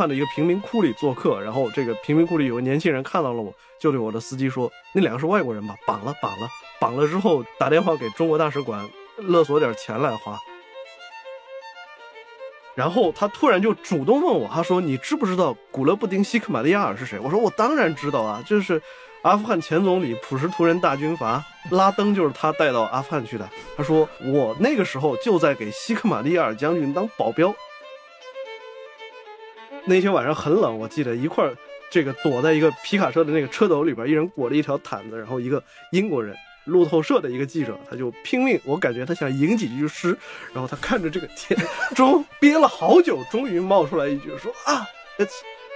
在阿富汗的一个贫民窟里做客，然后这个贫民窟里有个年轻人看到了我，就对我的司机说：“那两个是外国人吧？绑了，绑了，绑了之后打电话给中国大使馆勒索点钱来花。”然后他突然就主动问我，他说：“你知不知道古勒布丁·希克马利亚尔是谁？”我说：“我当然知道啊，就是阿富汗前总理普什图人大军阀拉登，就是他带到阿富汗去的。”他说：“我那个时候就在给希克马利亚尔将军当保镖。”那天晚上很冷，我记得一块儿这个躲在一个皮卡车的那个车斗里边，一人裹着一条毯子，然后一个英国人。路透社的一个记者，他就拼命，我感觉他想吟几句诗，然后他看着这个天，终憋了好久，终于冒出来一句说啊，It's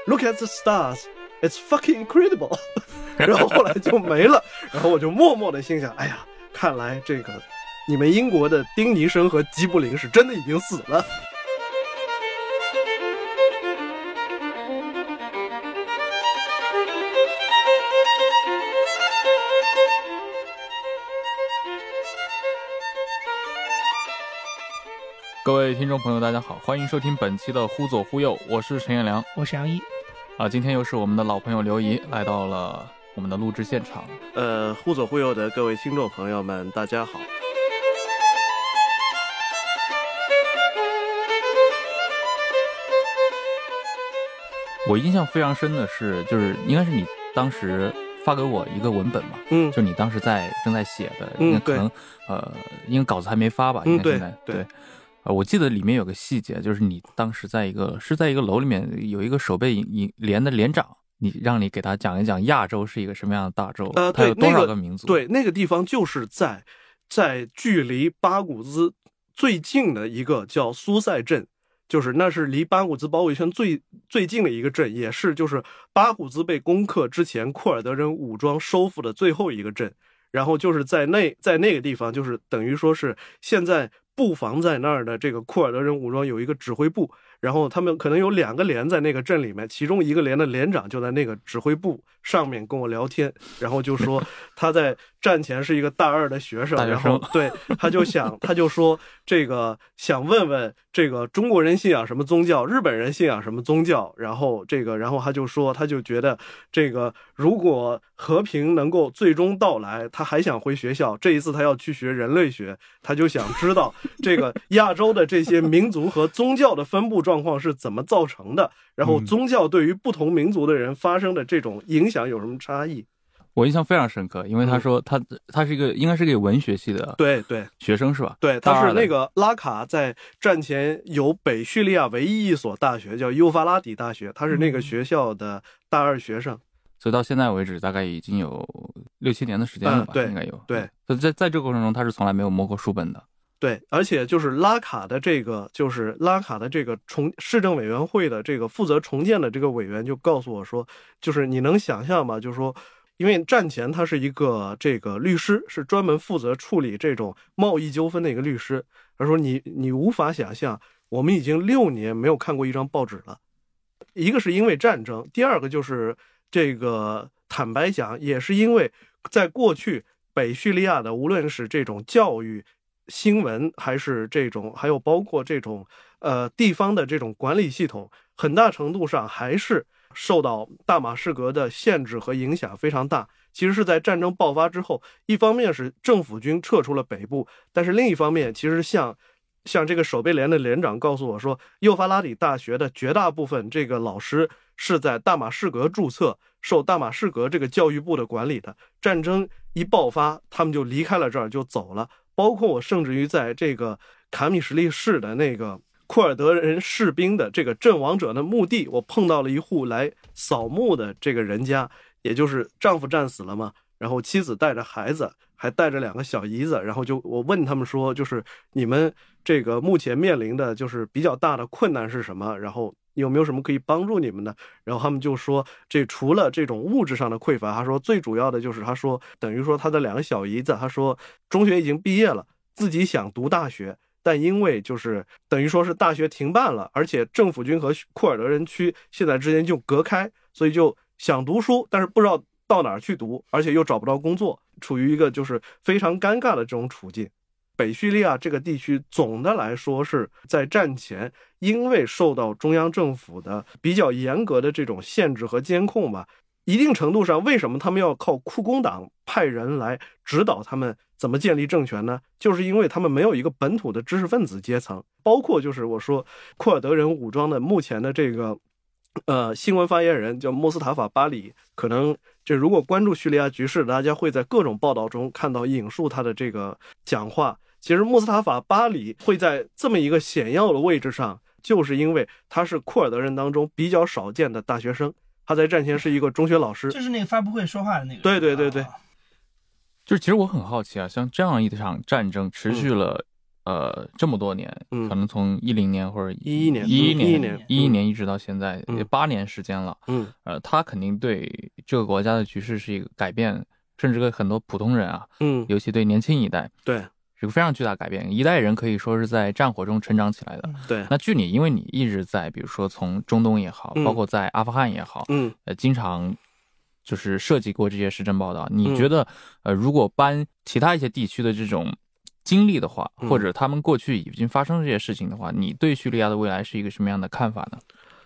look at the stars, it's fucking incredible，然后后来就没了，然后我就默默的心想，哎呀，看来这个你们英国的丁尼生和吉卜林是真的已经死了。各位听众朋友，大家好，欢迎收听本期的《忽左忽右》，我是陈彦良，我是杨一。啊，今天又是我们的老朋友刘怡来到了我们的录制现场。呃，忽左忽右的各位听众朋友们，大家好。我印象非常深的是，就是应该是你当时发给我一个文本嘛，嗯，就你当时在正在写的，应该可能呃，因为稿子还没发吧，应该现在对。呃，我记得里面有个细节，就是你当时在一个是在一个楼里面有一个守备营营连的连长，你让你给他讲一讲亚洲是一个什么样的大洲，呃，它有多少个民族？对，那个地方就是在在距离巴古兹最近的一个叫苏塞镇，就是那是离巴古兹包围圈最最近的一个镇，也是就是巴古兹被攻克之前库尔德人武装收复的最后一个镇，然后就是在那在那个地方，就是等于说是现在。布防在那儿的这个库尔德人武装有一个指挥部，然后他们可能有两个连在那个镇里面，其中一个连的连长就在那个指挥部上面跟我聊天，然后就说他在战前是一个大二的学生，然后对他就想 他就说这个想问问这个中国人信仰什么宗教，日本人信仰什么宗教，然后这个然后他就说他就觉得这个如果和平能够最终到来，他还想回学校，这一次他要去学人类学，他就想知道。这个亚洲的这些民族和宗教的分布状况是怎么造成的？然后宗教对于不同民族的人发生的这种影响有什么差异？我印象非常深刻，因为他说他他是一个应该是个文学系的对对学生是吧？对，他是那个拉卡在战前有北叙利亚唯一一所大学叫幼发拉底大学，他是那个学校的大二学生，所以到现在为止大概已经有六七年的时间了吧？对，应该有。对，在在这个过程中，他是从来没有摸过书本的。对，而且就是拉卡的这个，就是拉卡的这个重市政委员会的这个负责重建的这个委员就告诉我说，就是你能想象吗？就是说，因为战前他是一个这个律师，是专门负责处理这种贸易纠纷的一个律师。他说，你你无法想象，我们已经六年没有看过一张报纸了。一个是因为战争，第二个就是这个坦白讲，也是因为在过去北叙利亚的无论是这种教育。新闻还是这种，还有包括这种，呃，地方的这种管理系统，很大程度上还是受到大马士革的限制和影响非常大。其实是在战争爆发之后，一方面是政府军撤出了北部，但是另一方面，其实像像这个守备连的连长告诉我说，幼发拉底大学的绝大部分这个老师是在大马士革注册，受大马士革这个教育部的管理的。战争一爆发，他们就离开了这儿，就走了。包括我，甚至于在这个卡米什利市的那个库尔德人士兵的这个阵亡者的墓地，我碰到了一户来扫墓的这个人家，也就是丈夫战死了嘛，然后妻子带着孩子，还带着两个小姨子，然后就我问他们说，就是你们这个目前面临的就是比较大的困难是什么？然后。有没有什么可以帮助你们的？然后他们就说，这除了这种物质上的匮乏，他说最主要的就是他说，等于说他的两个小姨子，他说中学已经毕业了，自己想读大学，但因为就是等于说是大学停办了，而且政府军和库尔德人区现在之间就隔开，所以就想读书，但是不知道到哪儿去读，而且又找不到工作，处于一个就是非常尴尬的这种处境。北叙利亚这个地区总的来说是在战前，因为受到中央政府的比较严格的这种限制和监控吧，一定程度上，为什么他们要靠库工党派人来指导他们怎么建立政权呢？就是因为他们没有一个本土的知识分子阶层，包括就是我说库尔德人武装的目前的这个。呃，新闻发言人叫穆斯塔法·巴里，可能这如果关注叙利亚局势，大家会在各种报道中看到引述他的这个讲话。其实穆斯塔法·巴里会在这么一个显要的位置上，就是因为他是库尔德人当中比较少见的大学生，他在战前是一个中学老师，就是那个发布会说话的那个。对对对对，就是其实我很好奇啊，像这样一场战争持续了。呃，这么多年，可能从一零年或者一一年、一一年、一一年一直到现在，也八年时间了。嗯，呃，他肯定对这个国家的局势是一个改变，甚至对很多普通人啊，嗯，尤其对年轻一代，对，是个非常巨大改变。一代人可以说是在战火中成长起来的。对，那据你，因为你一直在，比如说从中东也好，包括在阿富汗也好，嗯，呃，经常就是涉及过这些时政报道。你觉得，呃，如果搬其他一些地区的这种。经历的话，或者他们过去已经发生这些事情的话，你对叙利亚的未来是一个什么样的看法呢？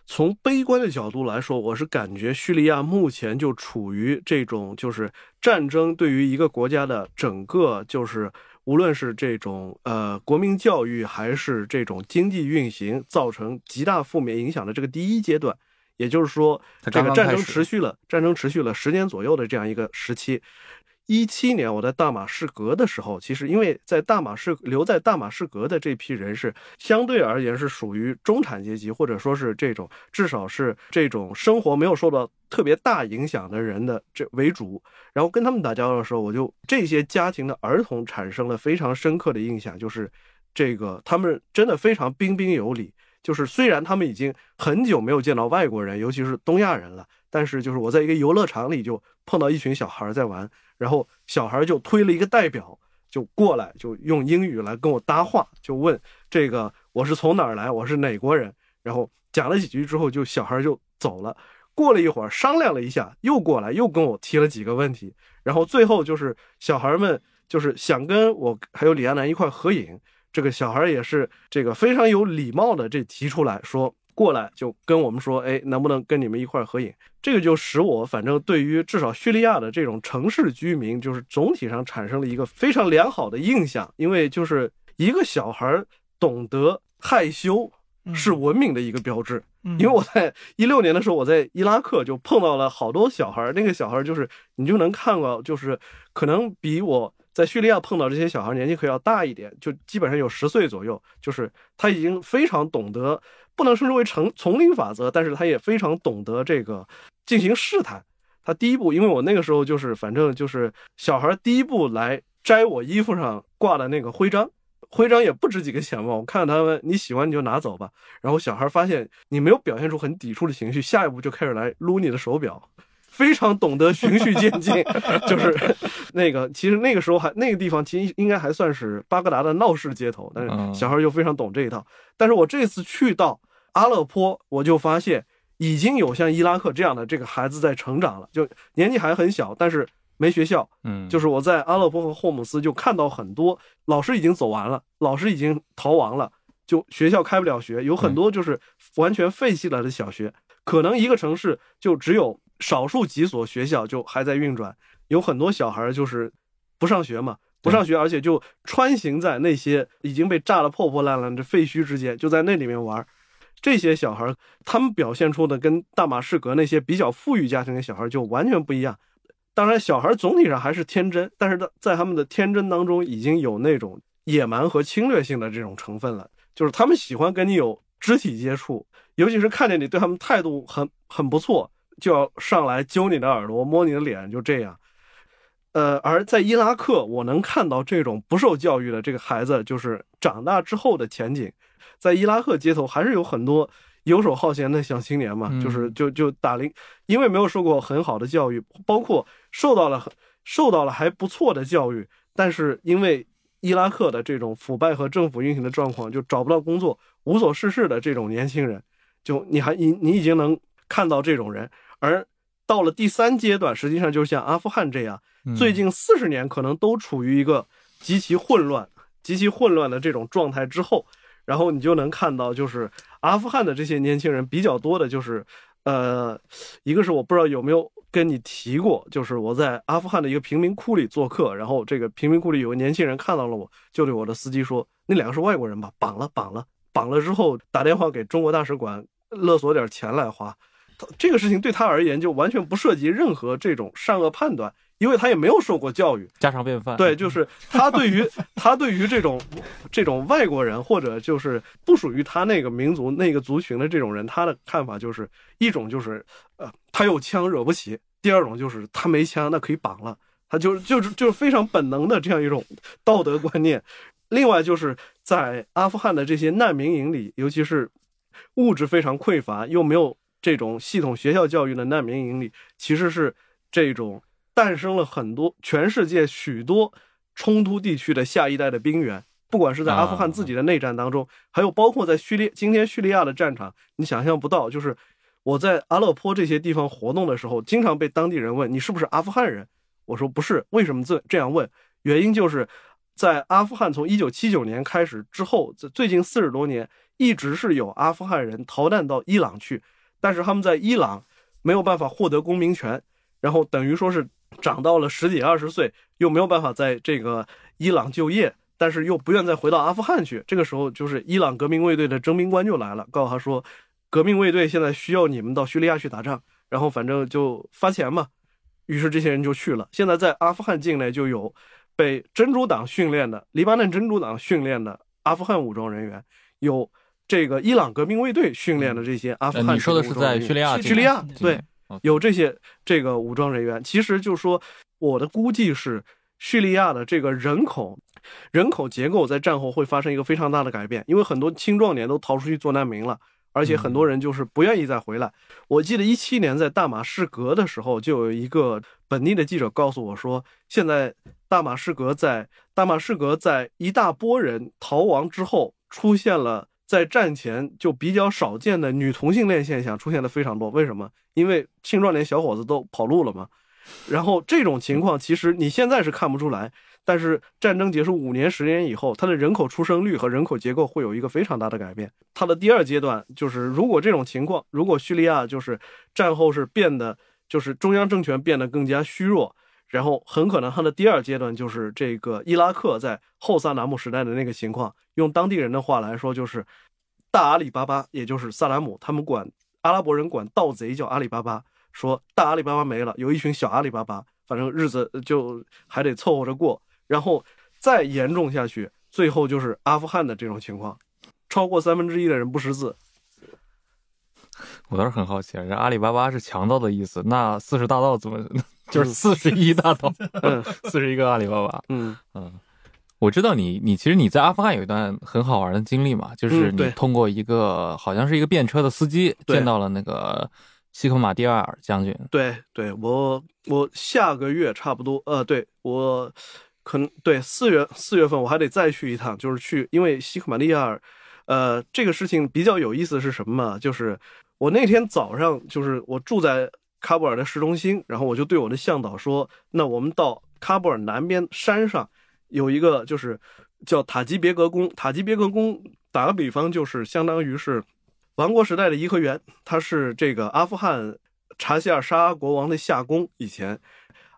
从悲观的角度来说，我是感觉叙利亚目前就处于这种，就是战争对于一个国家的整个，就是无论是这种呃国民教育还是这种经济运行，造成极大负面影响的这个第一阶段，也就是说，这个战争持续了，战争持续了十年左右的这样一个时期。一七年我在大马士革的时候，其实因为在大马士留在大马士革的这批人是相对而言是属于中产阶级，或者说是这种至少是这种生活没有受到特别大影响的人的这为主。然后跟他们打交道的时候，我就这些家庭的儿童产生了非常深刻的印象，就是这个他们真的非常彬彬有礼。就是虽然他们已经很久没有见到外国人，尤其是东亚人了，但是就是我在一个游乐场里就碰到一群小孩在玩。然后小孩就推了一个代表，就过来，就用英语来跟我搭话，就问这个我是从哪儿来，我是哪国人。然后讲了几句之后，就小孩就走了。过了一会儿，商量了一下，又过来，又跟我提了几个问题。然后最后就是小孩们就是想跟我还有李亚男一块合影。这个小孩也是这个非常有礼貌的，这提出来说。过来就跟我们说，哎，能不能跟你们一块合影？这个就使我反正对于至少叙利亚的这种城市居民，就是总体上产生了一个非常良好的印象。因为就是一个小孩懂得害羞是文明的一个标志。因为我在一六年的时候，我在伊拉克就碰到了好多小孩，那个小孩就是你就能看到，就是可能比我在叙利亚碰到这些小孩年纪可要大一点，就基本上有十岁左右，就是他已经非常懂得。不能称之为成丛林法则，但是他也非常懂得这个进行试探。他第一步，因为我那个时候就是反正就是小孩第一步来摘我衣服上挂的那个徽章，徽章也不值几个钱嘛。我看他们你喜欢你就拿走吧。然后小孩发现你没有表现出很抵触的情绪，下一步就开始来撸你的手表。非常懂得循序渐进，就是那个，其实那个时候还那个地方其实应该还算是巴格达的闹市街头，但是小孩又非常懂这一套。但是我这次去到阿勒颇，我就发现已经有像伊拉克这样的这个孩子在成长了，就年纪还很小，但是没学校。嗯，就是我在阿勒颇和霍姆斯就看到很多老师已经走完了，老师已经逃亡了，就学校开不了学，有很多就是完全废弃了的小学，可能一个城市就只有。少数几所学校就还在运转，有很多小孩就是不上学嘛，不上学，而且就穿行在那些已经被炸得破破烂烂的废墟之间，就在那里面玩。这些小孩他们表现出的跟大马士革那些比较富裕家庭的小孩就完全不一样。当然，小孩总体上还是天真，但是在他们的天真当中已经有那种野蛮和侵略性的这种成分了，就是他们喜欢跟你有肢体接触，尤其是看见你对他们态度很很不错。就要上来揪你的耳朵，摸你的脸，就这样。呃，而在伊拉克，我能看到这种不受教育的这个孩子，就是长大之后的前景。在伊拉克街头，还是有很多游手好闲的小青年嘛，就是就就打零，因为没有受过很好的教育，包括受到了受到了还不错的教育，但是因为伊拉克的这种腐败和政府运行的状况，就找不到工作、无所事事的这种年轻人，就你还你你已经能看到这种人。而到了第三阶段，实际上就像阿富汗这样，最近四十年可能都处于一个极其混乱、极其混乱的这种状态之后，然后你就能看到，就是阿富汗的这些年轻人比较多的，就是呃，一个是我不知道有没有跟你提过，就是我在阿富汗的一个贫民窟里做客，然后这个贫民窟里有个年轻人看到了我，就对我的司机说：“那两个是外国人吧？绑了，绑了，绑了之后打电话给中国大使馆勒索点钱来花。”这个事情对他而言就完全不涉及任何这种善恶判断，因为他也没有受过教育，家常便饭。对，就是他对于他对于这种这种外国人或者就是不属于他那个民族那个族群的这种人，他的看法就是一种就是呃他有枪惹不起，第二种就是他没枪那可以绑了，他就就是就是非常本能的这样一种道德观念。另外就是在阿富汗的这些难民营里，尤其是物质非常匮乏又没有。这种系统学校教育的难民营里，其实是这种诞生了很多全世界许多冲突地区的下一代的兵员。不管是在阿富汗自己的内战当中，还有包括在叙利今天叙利亚的战场，你想象不到，就是我在阿勒颇这些地方活动的时候，经常被当地人问你是不是阿富汗人。我说不是，为什么这这样问？原因就是在阿富汗从一九七九年开始之后，最近四十多年，一直是有阿富汗人逃难到伊朗去。但是他们在伊朗没有办法获得公民权，然后等于说是长到了十几二十岁，又没有办法在这个伊朗就业，但是又不愿再回到阿富汗去。这个时候，就是伊朗革命卫队的征兵官就来了，告诉他说，革命卫队现在需要你们到叙利亚去打仗，然后反正就发钱嘛。于是这些人就去了。现在在阿富汗境内就有被真主党训练的黎巴嫩真主党训练的阿富汗武装人员，有。这个伊朗革命卫队训练的这些阿富汗，你说的是在叙利亚？叙利亚对，有这些这个武装人员。其实就是说，我的估计是，叙利亚的这个人口人口结构在战后会发生一个非常大的改变，因为很多青壮年都逃出去做难民了，而且很多人就是不愿意再回来。我记得一七年在大马士革的时候，就有一个本地的记者告诉我说，现在大马士革在大马士革在一大波人逃亡之后出现了。在战前就比较少见的女同性恋现象出现的非常多，为什么？因为青壮年小伙子都跑路了嘛。然后这种情况其实你现在是看不出来，但是战争结束五年、十年以后，它的人口出生率和人口结构会有一个非常大的改变。它的第二阶段就是，如果这种情况，如果叙利亚就是战后是变得就是中央政权变得更加虚弱。然后很可能它的第二阶段就是这个伊拉克在后萨达姆时代的那个情况，用当地人的话来说就是大阿里巴巴，也就是萨达姆，他们管阿拉伯人管盗贼叫阿里巴巴，说大阿里巴巴没了，有一群小阿里巴巴，反正日子就还得凑合着过。然后再严重下去，最后就是阿富汗的这种情况，超过三分之一的人不识字。我倒是很好奇，这阿里巴巴是强盗的意思，那四十大盗怎么？就是四十一大盗，四十一个阿里巴巴。嗯嗯，我知道你，你其实你在阿富汗有一段很好玩的经历嘛，就是你通过一个好像是一个便车的司机见到了那个西克马蒂尔将军。对对，我我下个月差不多，呃，对我可能对四月四月份我还得再去一趟，就是去，因为西克马蒂尔，呃，这个事情比较有意思是什么？就是我那天早上就是我住在。喀布尔的市中心，然后我就对我的向导说：“那我们到喀布尔南边山上，有一个就是叫塔吉别格宫。塔吉别格宫打个比方，就是相当于是王国时代的颐和园，它是这个阿富汗查希尔沙国王的夏宫。以前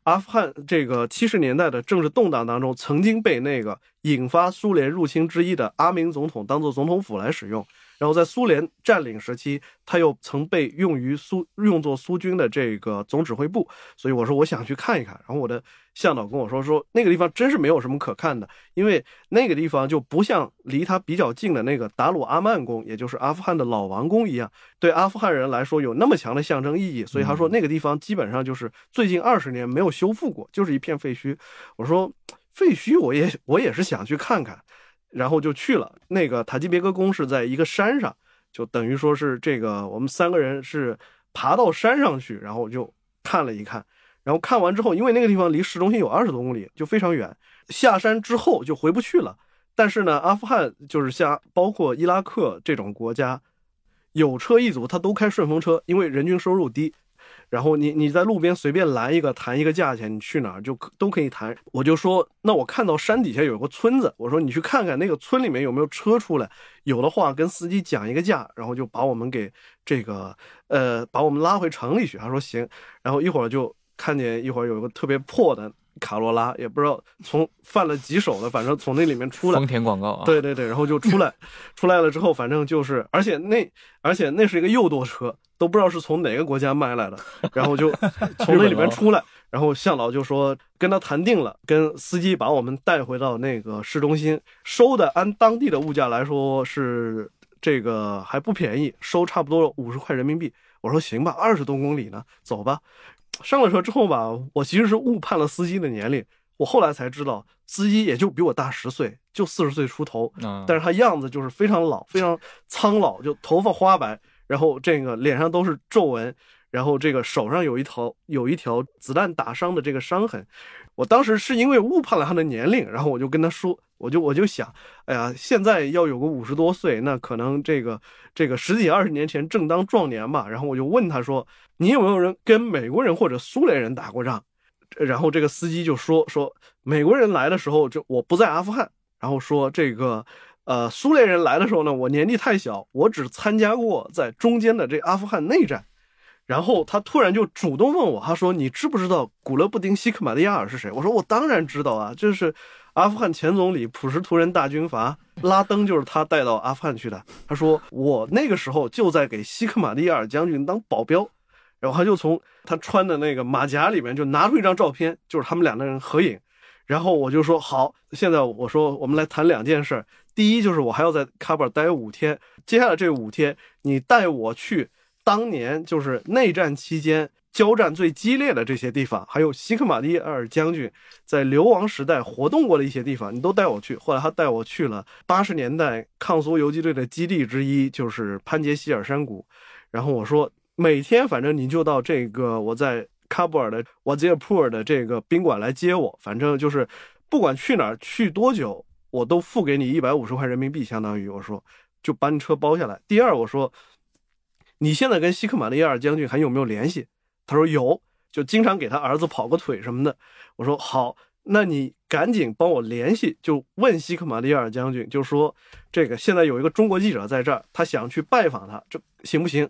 阿富汗这个七十年代的政治动荡当中，曾经被那个引发苏联入侵之一的阿明总统当做总统府来使用。”然后在苏联占领时期，它又曾被用于苏用作苏军的这个总指挥部，所以我说我想去看一看。然后我的向导跟我说说那个地方真是没有什么可看的，因为那个地方就不像离它比较近的那个达鲁阿曼宫，也就是阿富汗的老王宫一样，对阿富汗人来说有那么强的象征意义。所以他说那个地方基本上就是最近二十年没有修复过，就是一片废墟。我说废墟，我也我也是想去看看。然后就去了。那个塔吉别克宫，是在一个山上，就等于说是这个我们三个人是爬到山上去，然后就看了一看，然后看完之后，因为那个地方离市中心有二十多公里，就非常远，下山之后就回不去了。但是呢，阿富汗就是像包括伊拉克这种国家，有车一族他都开顺风车，因为人均收入低，然后你你在路边随便拦一个谈一个价钱，你去哪儿就都可以谈。我就说，那我看到山底下有个村子，我说你去看看那个村里面有没有车出来，有的话跟司机讲一个价，然后就把我们给这个呃把我们拉回城里去。他说行，然后一会儿就看见一会儿有一个特别破的。卡罗拉也不知道从 犯了几手的，反正从那里面出来。丰田广告啊。对对对，然后就出来，出来了之后，反正就是，而且那而且那是一个右舵车，都不知道是从哪个国家买来的，然后就 从那里面出来，然后向导就说跟他谈定了，跟司机把我们带回到那个市中心，收的按当地的物价来说是这个还不便宜，收差不多五十块人民币。我说行吧，二十多公里呢，走吧。上了车之后吧，我其实是误判了司机的年龄。我后来才知道，司机也就比我大十岁，就四十岁出头。但是他样子就是非常老，非常苍老，就头发花白，然后这个脸上都是皱纹，然后这个手上有一条有一条子弹打伤的这个伤痕。我当时是因为误判了他的年龄，然后我就跟他说，我就我就想，哎呀，现在要有个五十多岁，那可能这个这个十几二十年前正当壮年吧。然后我就问他说，你有没有人跟美国人或者苏联人打过仗？然后这个司机就说说美国人来的时候就我不在阿富汗，然后说这个呃苏联人来的时候呢，我年纪太小，我只参加过在中间的这阿富汗内战。然后他突然就主动问我，他说：“你知不知道古勒布丁·西克马利亚尔是谁？”我说：“我当然知道啊，就是阿富汗前总理普什图人大军阀拉登，就是他带到阿富汗去的。”他说：“我那个时候就在给西克马利亚尔将军当保镖。”然后他就从他穿的那个马甲里面就拿出一张照片，就是他们两个人合影。然后我就说：“好，现在我说我们来谈两件事。第一就是我还要在喀布尔待五天，接下来这五天你带我去。”当年就是内战期间交战最激烈的这些地方，还有西克马蒂尔将军在流亡时代活动过的一些地方，你都带我去。后来他带我去了八十年代抗苏游击队的基地之一，就是潘杰希尔山谷。然后我说，每天反正你就到这个我在喀布尔的瓦吉尔普尔的这个宾馆来接我，反正就是不管去哪儿去多久，我都付给你一百五十块人民币，相当于我说就把你车包下来。第二，我说。你现在跟西克马利亚尔将军还有没有联系？他说有，就经常给他儿子跑个腿什么的。我说好，那你赶紧帮我联系，就问西克马利亚尔将军，就说这个现在有一个中国记者在这儿，他想去拜访他，这行不行？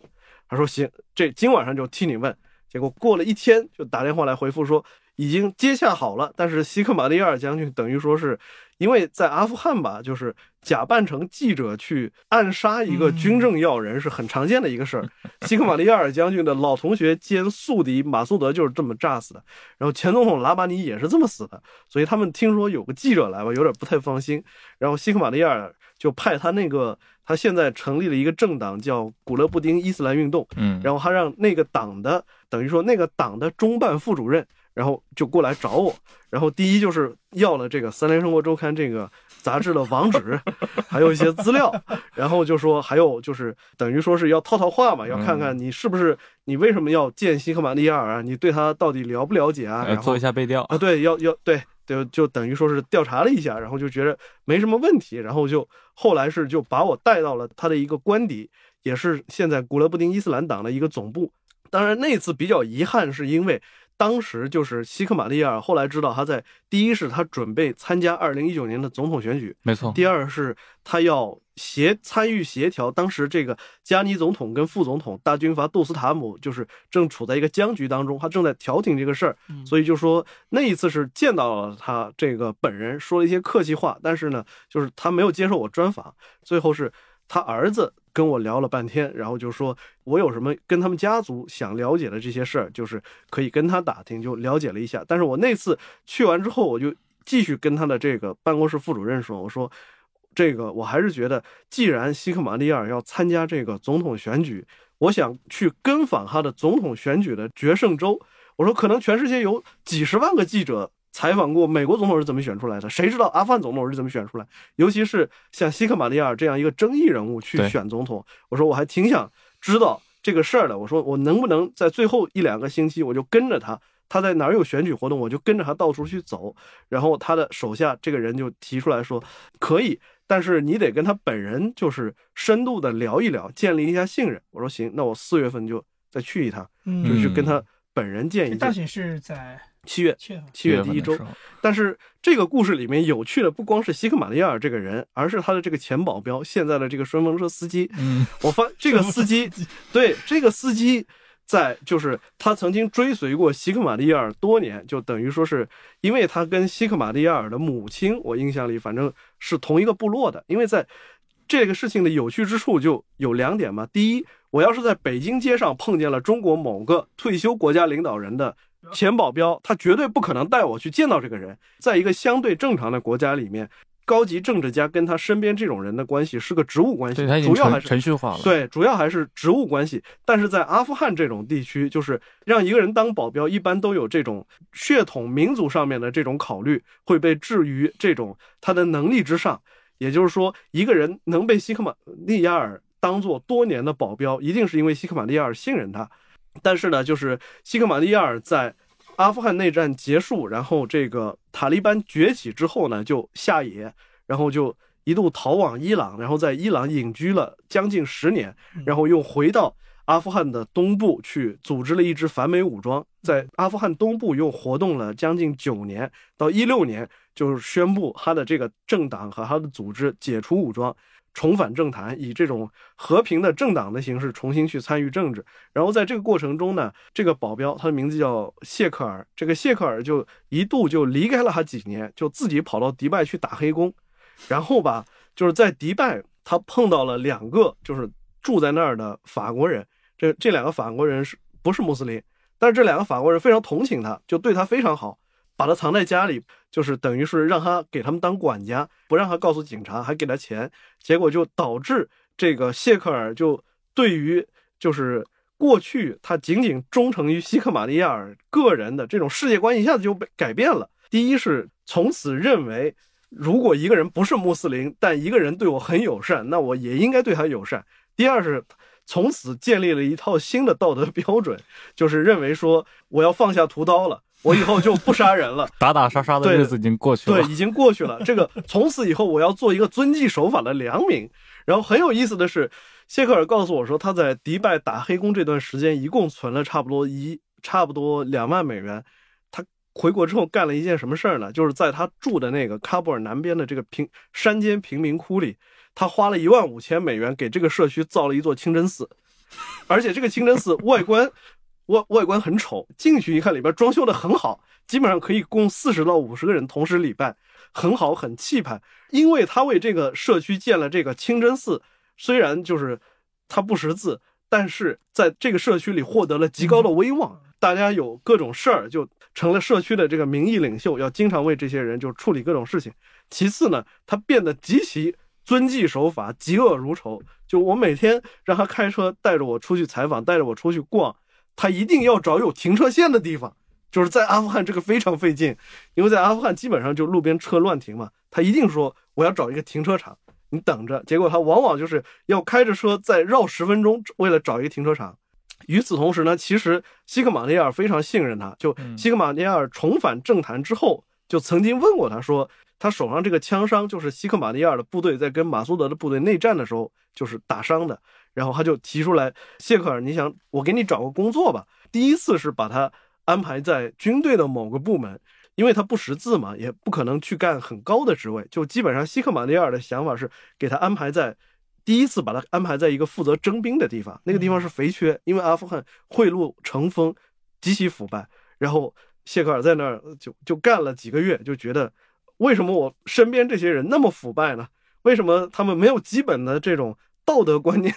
他说行，这今晚上就替你问。结果过了一天，就打电话来回复说已经接洽好了，但是西克马利亚尔将军等于说是。因为在阿富汗吧，就是假扮成记者去暗杀一个军政要人是很常见的一个事儿。西克马利亚尔将军的老同学兼宿敌马苏德就是这么炸死的，然后前总统拉巴尼也是这么死的，所以他们听说有个记者来吧，有点不太放心。然后西克马利亚尔就派他那个他现在成立了一个政党叫古勒布丁伊斯兰运动，嗯，然后他让那个党的等于说那个党的中办副主任。然后就过来找我，然后第一就是要了这个《三联生活周刊》这个杂志的网址，还有一些资料，然后就说还有就是等于说是要套套话嘛，要看看你是不是你为什么要见西克马利亚尔啊？你对他到底了不了解啊？做一下背调啊？对，要要对，就就等于说是调查了一下，然后就觉得没什么问题，然后就后来是就把我带到了他的一个官邸，也是现在古勒布丁伊斯兰党的一个总部。当然那次比较遗憾，是因为。当时就是西克马利亚尔，后来知道他在第一是他准备参加二零一九年的总统选举，没错。第二是他要协参与协调，当时这个加尼总统跟副总统大军阀杜斯塔姆就是正处在一个僵局当中，他正在调停这个事儿，所以就说那一次是见到了他这个本人，说了一些客气话，但是呢，就是他没有接受我专访，最后是他儿子。跟我聊了半天，然后就说我有什么跟他们家族想了解的这些事儿，就是可以跟他打听，就了解了一下。但是我那次去完之后，我就继续跟他的这个办公室副主任说，我说这个我还是觉得，既然西克马利尔要参加这个总统选举，我想去跟访他的总统选举的决胜州。我说可能全世界有几十万个记者。采访过美国总统是怎么选出来的？谁知道阿富汗总统是怎么选出来？尤其是像希克马利亚尔这样一个争议人物去选总统，我说我还挺想知道这个事儿的。我说我能不能在最后一两个星期，我就跟着他，他在哪儿有选举活动，我就跟着他到处去走。然后他的手下这个人就提出来说，可以，但是你得跟他本人就是深度的聊一聊，建立一下信任。我说行，那我四月份就再去一趟，嗯就去跟他本人见一见。这大选是在七月七月第一周但是这个故事里面有趣的不光是西克马利亚尔这个人，而是他的这个前保镖，现在的这个顺风车司机。嗯，我发 这个司机，对这个司机，在就是他曾经追随过西克马利亚尔多年，就等于说是因为他跟西克马利亚尔的母亲，我印象里反正是同一个部落的。因为在这个事情的有趣之处就有两点嘛。第一，我要是在北京街上碰见了中国某个退休国家领导人的前保镖，他绝对不可能带我去见到这个人。在一个相对正常的国家里面，高级政治家跟他身边这种人的关系是个职务关系对他已，经主要还是程序化了。，对，主要还是职务关系。但是在阿富汗这种地区，就是让一个人当保镖，一般都有这种血统、民族上面的这种考虑，会被置于这种他的能力之上。也就是说，一个人能被西克马利亚尔当做多年的保镖，一定是因为西克马利亚尔信任他。但是呢，就是西克马利亚尔在阿富汗内战结束，然后这个塔利班崛起之后呢，就下野，然后就一度逃往伊朗，然后在伊朗隐居了将近十年，然后又回到阿富汗的东部去组织了一支反美武装，在阿富汗东部又活动了将近九年，到一六年就是宣布他的这个政党和他的组织解除武装。重返政坛，以这种和平的政党的形式重新去参与政治。然后在这个过程中呢，这个保镖他的名字叫谢克尔，这个谢克尔就一度就离开了他几年，就自己跑到迪拜去打黑工。然后吧，就是在迪拜，他碰到了两个就是住在那儿的法国人。这这两个法国人是不是穆斯林？但是这两个法国人非常同情他，就对他非常好，把他藏在家里，就是等于是让他给他们当管家，不让他告诉警察，还给他钱。结果就导致这个谢克尔就对于就是过去他仅仅忠诚于西克马利亚尔个人的这种世界观一下子就被改变了。第一是从此认为，如果一个人不是穆斯林，但一个人对我很友善，那我也应该对他友善。第二是从此建立了一套新的道德标准，就是认为说我要放下屠刀了，我以后就不杀人了。打打杀杀的日子已经过去了。对，已经过去了。这个从此以后，我要做一个遵纪守法的良民。然后很有意思的是，谢克尔告诉我说，他在迪拜打黑工这段时间，一共存了差不多一差不多两万美元。他回国之后干了一件什么事儿呢？就是在他住的那个喀布尔南边的这个平山间贫民窟里，他花了一万五千美元给这个社区造了一座清真寺，而且这个清真寺外观外外观很丑，进去一看里边装修的很好，基本上可以供四十到五十个人同时礼拜，很好，很气派。因为他为这个社区建了这个清真寺，虽然就是他不识字，但是在这个社区里获得了极高的威望。大家有各种事儿，就成了社区的这个民意领袖，要经常为这些人就处理各种事情。其次呢，他变得极其遵纪守法，嫉恶如仇。就我每天让他开车带着我出去采访，带着我出去逛，他一定要找有停车线的地方。就是在阿富汗这个非常费劲，因为在阿富汗基本上就路边车乱停嘛，他一定说我要找一个停车场，你等着。结果他往往就是要开着车再绕十分钟，为了找一个停车场。与此同时呢，其实西克马利亚尔非常信任他，就嗯西克马利亚尔重返政坛之后，就曾经问过他说，他手上这个枪伤就是西克马利尔的部队在跟马苏德的部队内战的时候就是打伤的，然后他就提出来，谢克尔，你想我给你找个工作吧？第一次是把他安排在军队的某个部门，因为他不识字嘛，也不可能去干很高的职位，就基本上西克马利尔的想法是给他安排在。第一次把他安排在一个负责征兵的地方，那个地方是肥缺，因为阿富汗贿赂成风，极其腐败。然后谢克尔在那儿就就干了几个月，就觉得为什么我身边这些人那么腐败呢？为什么他们没有基本的这种道德观念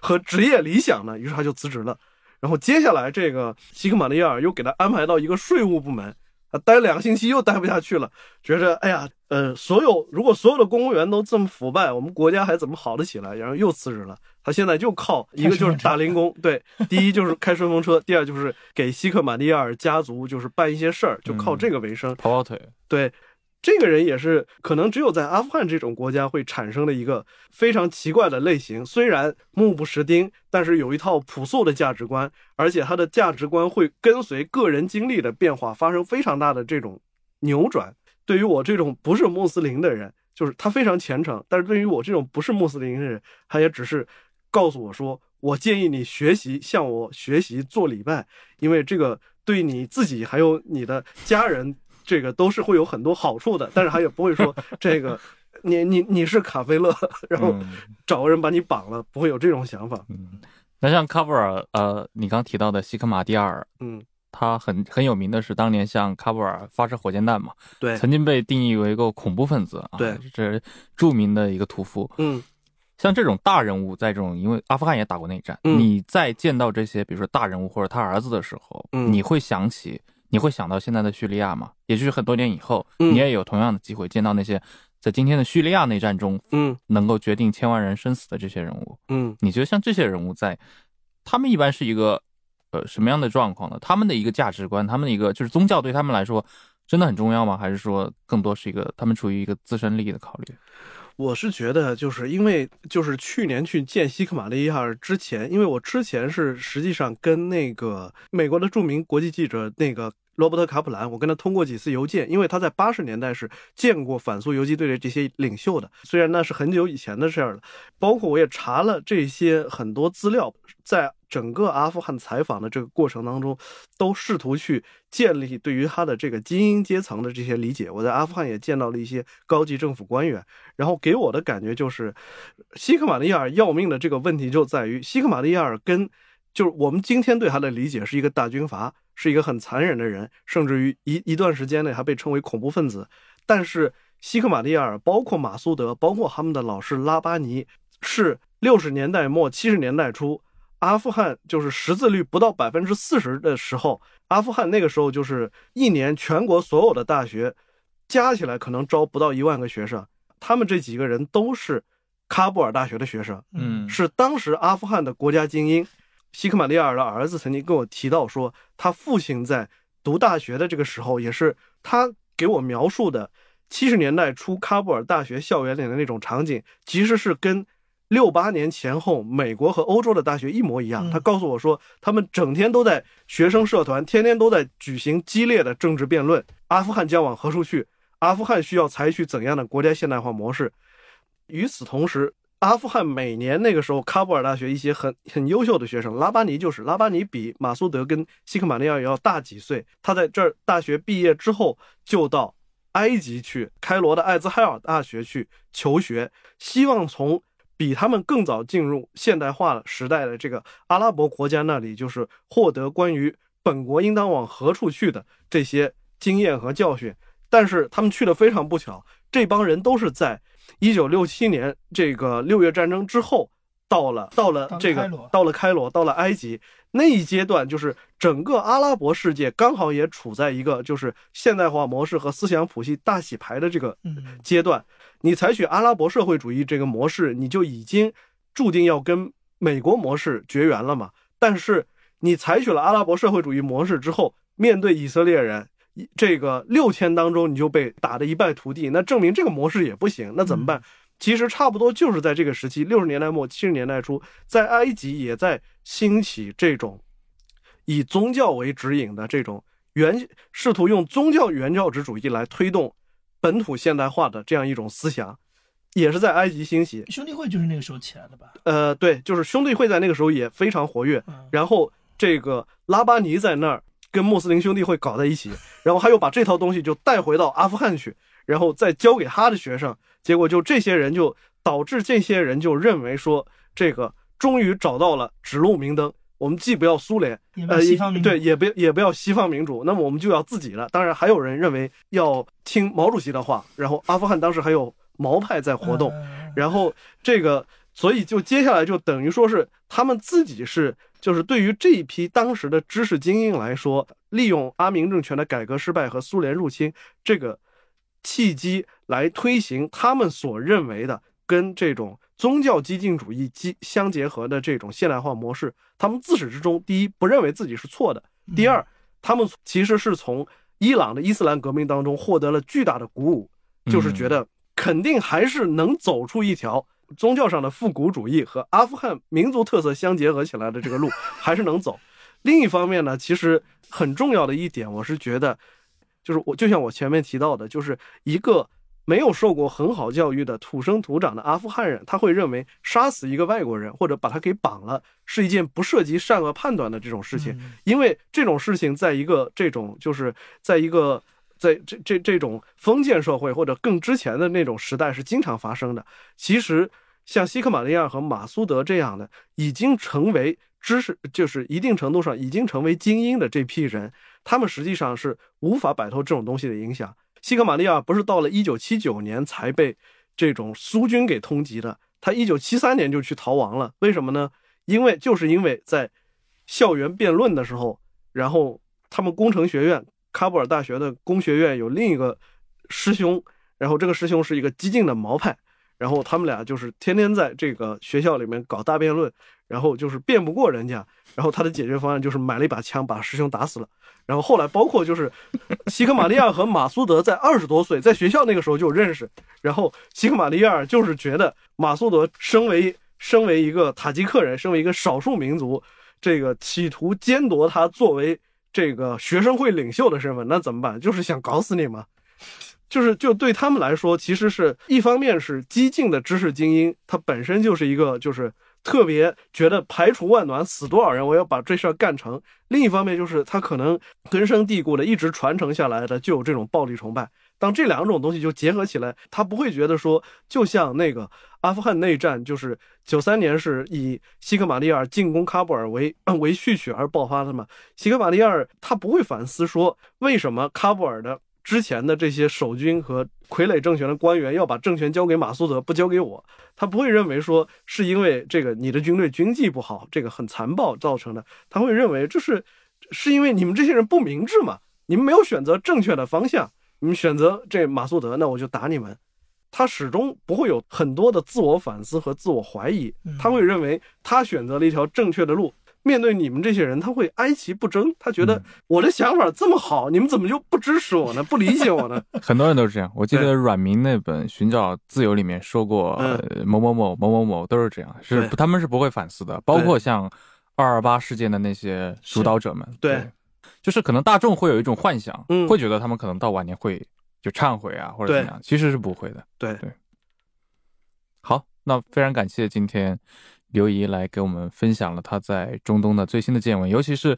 和职业理想呢？于是他就辞职了。然后接下来这个西克马利亚尔又给他安排到一个税务部门，啊，待两个星期又待不下去了，觉着哎呀，呃，所有如果所有的公务员都这么腐败，我们国家还怎么好得起来？然后又辞职了。他现在就靠一个就是打零工，对，第一就是开顺风车，第二就是给西克马利亚尔家族就是办一些事儿，就靠这个为生。跑跑腿，对，这个人也是可能只有在阿富汗这种国家会产生的一个非常奇怪的类型。虽然目不识丁，但是有一套朴素的价值观，而且他的价值观会跟随个人经历的变化发生非常大的这种扭转。对于我这种不是穆斯林的人，就是他非常虔诚，但是对于我这种不是穆斯林的人，他也只是告诉我说，我建议你学习向我学习做礼拜，因为这个对你自己还有你的家人，这个都是会有很多好处的。但是他也不会说 这个你你你是卡菲勒，然后找个人把你绑了，不会有这种想法。嗯，那像卡布尔，呃，你刚提到的西克马蒂尔，嗯。他很很有名的是当年向喀布尔发射火箭弹嘛，对，曾经被定义为一个恐怖分子啊，对，这是著名的一个屠夫。嗯，像这种大人物，在这种因为阿富汗也打过内战，嗯你在见到这些比如说大人物或者他儿子的时候，嗯你会想起，你会想到现在的叙利亚吗？也就是很多年以后，你也有同样的机会见到那些在今天的叙利亚内战中，嗯，能够决定千万人生死的这些人物。嗯，你觉得像这些人物在，他们一般是一个。呃，什么样的状况呢？他们的一个价值观，他们的一个就是宗教对他们来说真的很重要吗？还是说更多是一个他们处于一个自身利益的考虑？我是觉得，就是因为就是去年去见西克马利亚之前，因为我之前是实际上跟那个美国的著名国际记者那个。罗伯特·卡普兰，我跟他通过几次邮件，因为他在八十年代是见过反苏游击队的这些领袖的，虽然那是很久以前的事儿了。包括我也查了这些很多资料，在整个阿富汗采访的这个过程当中，都试图去建立对于他的这个精英阶层的这些理解。我在阿富汗也见到了一些高级政府官员，然后给我的感觉就是，西克马利亚尔要命的这个问题就在于，西克马利亚尔跟就是我们今天对他的理解是一个大军阀。是一个很残忍的人，甚至于一一段时间内还被称为恐怖分子。但是西克马蒂亚尔，包括马苏德，包括他们的老师拉巴尼，是六十年代末七十年代初，阿富汗就是识字率不到百分之四十的时候，阿富汗那个时候就是一年全国所有的大学加起来可能招不到一万个学生，他们这几个人都是喀布尔大学的学生，嗯，是当时阿富汗的国家精英。西克马利亚尔的儿子曾经跟我提到说，他父亲在读大学的这个时候，也是他给我描述的七十年代初喀布尔大学校园里的那种场景，其实是跟六八年前后美国和欧洲的大学一模一样。他告诉我说，他们整天都在学生社团，天天都在举行激烈的政治辩论。阿富汗将往何处去？阿富汗需要采取怎样的国家现代化模式？与此同时。阿富汗每年那个时候，喀布尔大学一些很很优秀的学生，拉巴尼就是拉巴尼，比马苏德跟西克马利亚要大几岁。他在这儿大学毕业之后，就到埃及去，开罗的艾兹海尔大学去求学，希望从比他们更早进入现代化时代的这个阿拉伯国家那里，就是获得关于本国应当往何处去的这些经验和教训。但是他们去的非常不巧，这帮人都是在。一九六七年这个六月战争之后，到了到了这个到了开罗，到了埃及那一阶段，就是整个阿拉伯世界刚好也处在一个就是现代化模式和思想谱系大洗牌的这个阶段。你采取阿拉伯社会主义这个模式，你就已经注定要跟美国模式绝缘了嘛。但是你采取了阿拉伯社会主义模式之后，面对以色列人。这个六天当中，你就被打得一败涂地，那证明这个模式也不行。那怎么办？其实差不多就是在这个时期，六十年代末七十年代初，在埃及也在兴起这种以宗教为指引的这种原，试图用宗教原教旨主义来推动本土现代化的这样一种思想，也是在埃及兴起。兄弟会就是那个时候起来的吧？呃，对，就是兄弟会在那个时候也非常活跃。然后这个拉巴尼在那儿。跟穆斯林兄弟会搞在一起，然后他又把这套东西就带回到阿富汗去，然后再教给他的学生，结果就这些人就导致这些人就认为说，这个终于找到了指路明灯，我们既不要苏联，呃，对，也不也不要西方民主，那么我们就要自己了。当然，还有人认为要听毛主席的话，然后阿富汗当时还有毛派在活动，然后这个，所以就接下来就等于说是他们自己是。就是对于这一批当时的知识精英来说，利用阿明政权的改革失败和苏联入侵这个契机来推行他们所认为的跟这种宗教激进主义基相结合的这种现代化模式。他们自始至终，第一不认为自己是错的；第二，他们其实是从伊朗的伊斯兰革命当中获得了巨大的鼓舞，就是觉得肯定还是能走出一条。宗教上的复古主义和阿富汗民族特色相结合起来的这个路 还是能走。另一方面呢，其实很重要的一点，我是觉得，就是我就像我前面提到的，就是一个没有受过很好教育的土生土长的阿富汗人，他会认为杀死一个外国人或者把他给绑了是一件不涉及善恶判断的这种事情，因为这种事情在一个这种就是在一个在这这这种封建社会或者更之前的那种时代是经常发生的。其实像西克马利亚和马苏德这样的已经成为知识，就是一定程度上已经成为精英的这批人，他们实际上是无法摆脱这种东西的影响。西克马利亚不是到了一九七九年才被这种苏军给通缉的，他一九七三年就去逃亡了。为什么呢？因为就是因为在校园辩论的时候，然后他们工程学院喀布尔大学的工学院有另一个师兄，然后这个师兄是一个激进的毛派，然后他们俩就是天天在这个学校里面搞大辩论，然后就是辩不过人家，然后他的解决方案就是买了一把枪把师兄打死了。然后后来，包括就是西克马利亚和马苏德在二十多岁，在学校那个时候就认识。然后西克马利亚就是觉得马苏德身为身为一个塔吉克人，身为一个少数民族，这个企图奸夺他作为这个学生会领袖的身份，那怎么办？就是想搞死你吗？就是就对他们来说，其实是一方面是激进的知识精英，他本身就是一个就是。特别觉得排除万难，死多少人我要把这事儿干成。另一方面，就是他可能根深蒂固的一直传承下来的就有这种暴力崇拜。当这两种东西就结合起来，他不会觉得说，就像那个阿富汗内战，就是九三年是以西克马利亚进攻喀布尔为为序曲而爆发的嘛？西克马利亚他不会反思说，为什么喀布尔的。之前的这些守军和傀儡政权的官员要把政权交给马苏德，不交给我，他不会认为说是因为这个你的军队军纪不好，这个很残暴造成的，他会认为这是是因为你们这些人不明智嘛，你们没有选择正确的方向，你们选择这马苏德，那我就打你们。他始终不会有很多的自我反思和自我怀疑，他会认为他选择了一条正确的路。面对你们这些人，他会哀其不争。他觉得我的想法这么好，你们怎么就不支持我呢？不理解我呢？很多人都是这样。我记得阮明那本《寻找自由》里面说过，某某某某某某都是这样，是他们是不会反思的。包括像二二八事件的那些主导者们，对，就是可能大众会有一种幻想，会觉得他们可能到晚年会就忏悔啊，或者怎样，其实是不会的。对对。好，那非常感谢今天。刘怡来给我们分享了他在中东的最新的见闻，尤其是，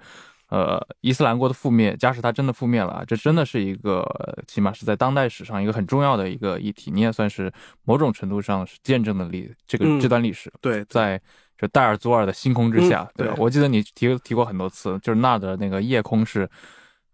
呃，伊斯兰国的覆灭。假使它真的覆灭了，这真的是一个起码是在当代史上一个很重要的一个议题。你也算是某种程度上是见证了历这个这段历史。对，在这戴尔祖尔的星空之下，对吧？我记得你提提过很多次，就是那的那个夜空是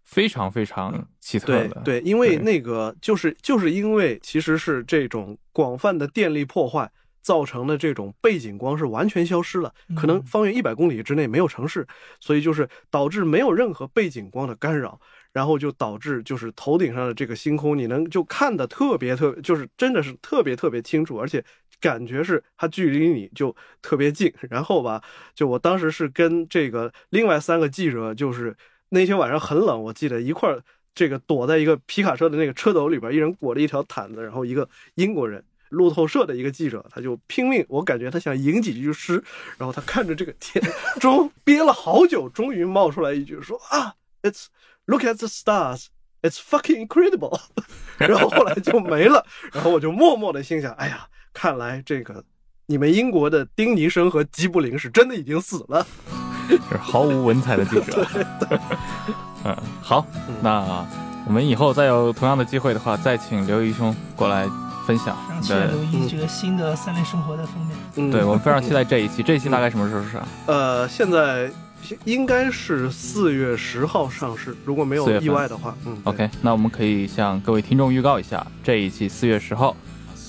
非常非常奇特的。对，因为那个就是就是因为其实是这种广泛的电力破坏。造成的这种背景光是完全消失了，可能方圆一百公里之内没有城市，所以就是导致没有任何背景光的干扰，然后就导致就是头顶上的这个星空，你能就看得特别特，就是真的是特别特别清楚，而且感觉是它距离你就特别近。然后吧，就我当时是跟这个另外三个记者，就是那天晚上很冷，我记得一块儿这个躲在一个皮卡车的那个车斗里边，一人裹着一条毯子，然后一个英国人。路透社的一个记者，他就拼命，我感觉他想吟几句诗，然后他看着这个天，终憋了好久，终于冒出来一句说啊，It's look at the stars, it's fucking incredible，然后后来就没了，然后我就默默的心想，哎呀，看来这个你们英国的丁尼生和吉布林是真的已经死了，是毫无文采的记者。嗯，好，那我们以后再有同样的机会的话，再请刘毅兄过来。分享，期待留意这个新的三联生活的封面。嗯，对我们非常期待这一期。这一期大概什么时候上？呃，现在应该是四月十号上市，如果没有意外的话。嗯，OK，那我们可以向各位听众预告一下，这一期四月十号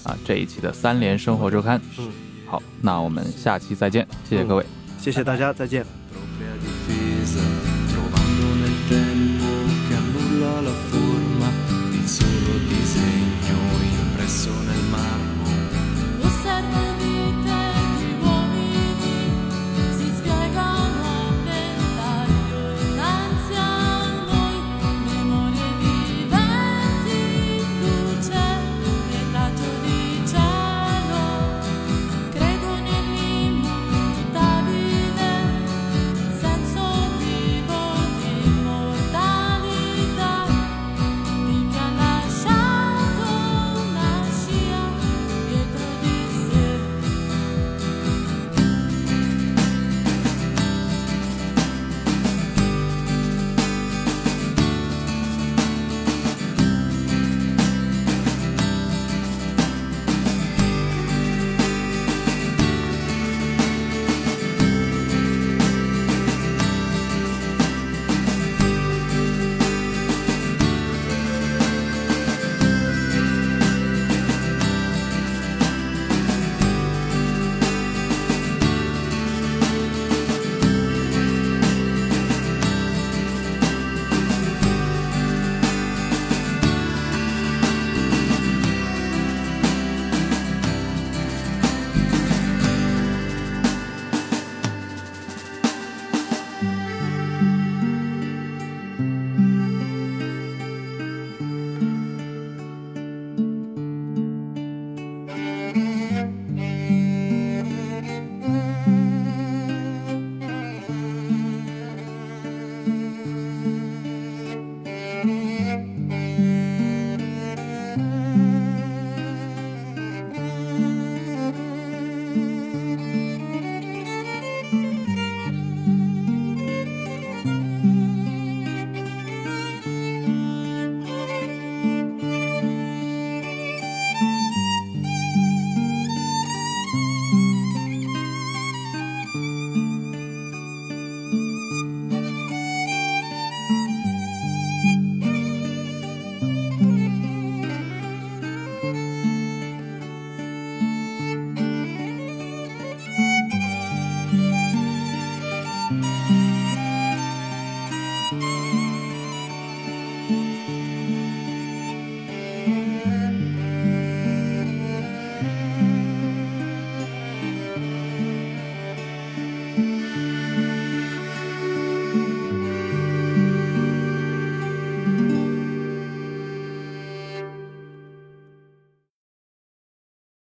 啊，这一期的三联生活周刊。嗯，好，那我们下期再见，谢谢各位，谢谢大家，再见。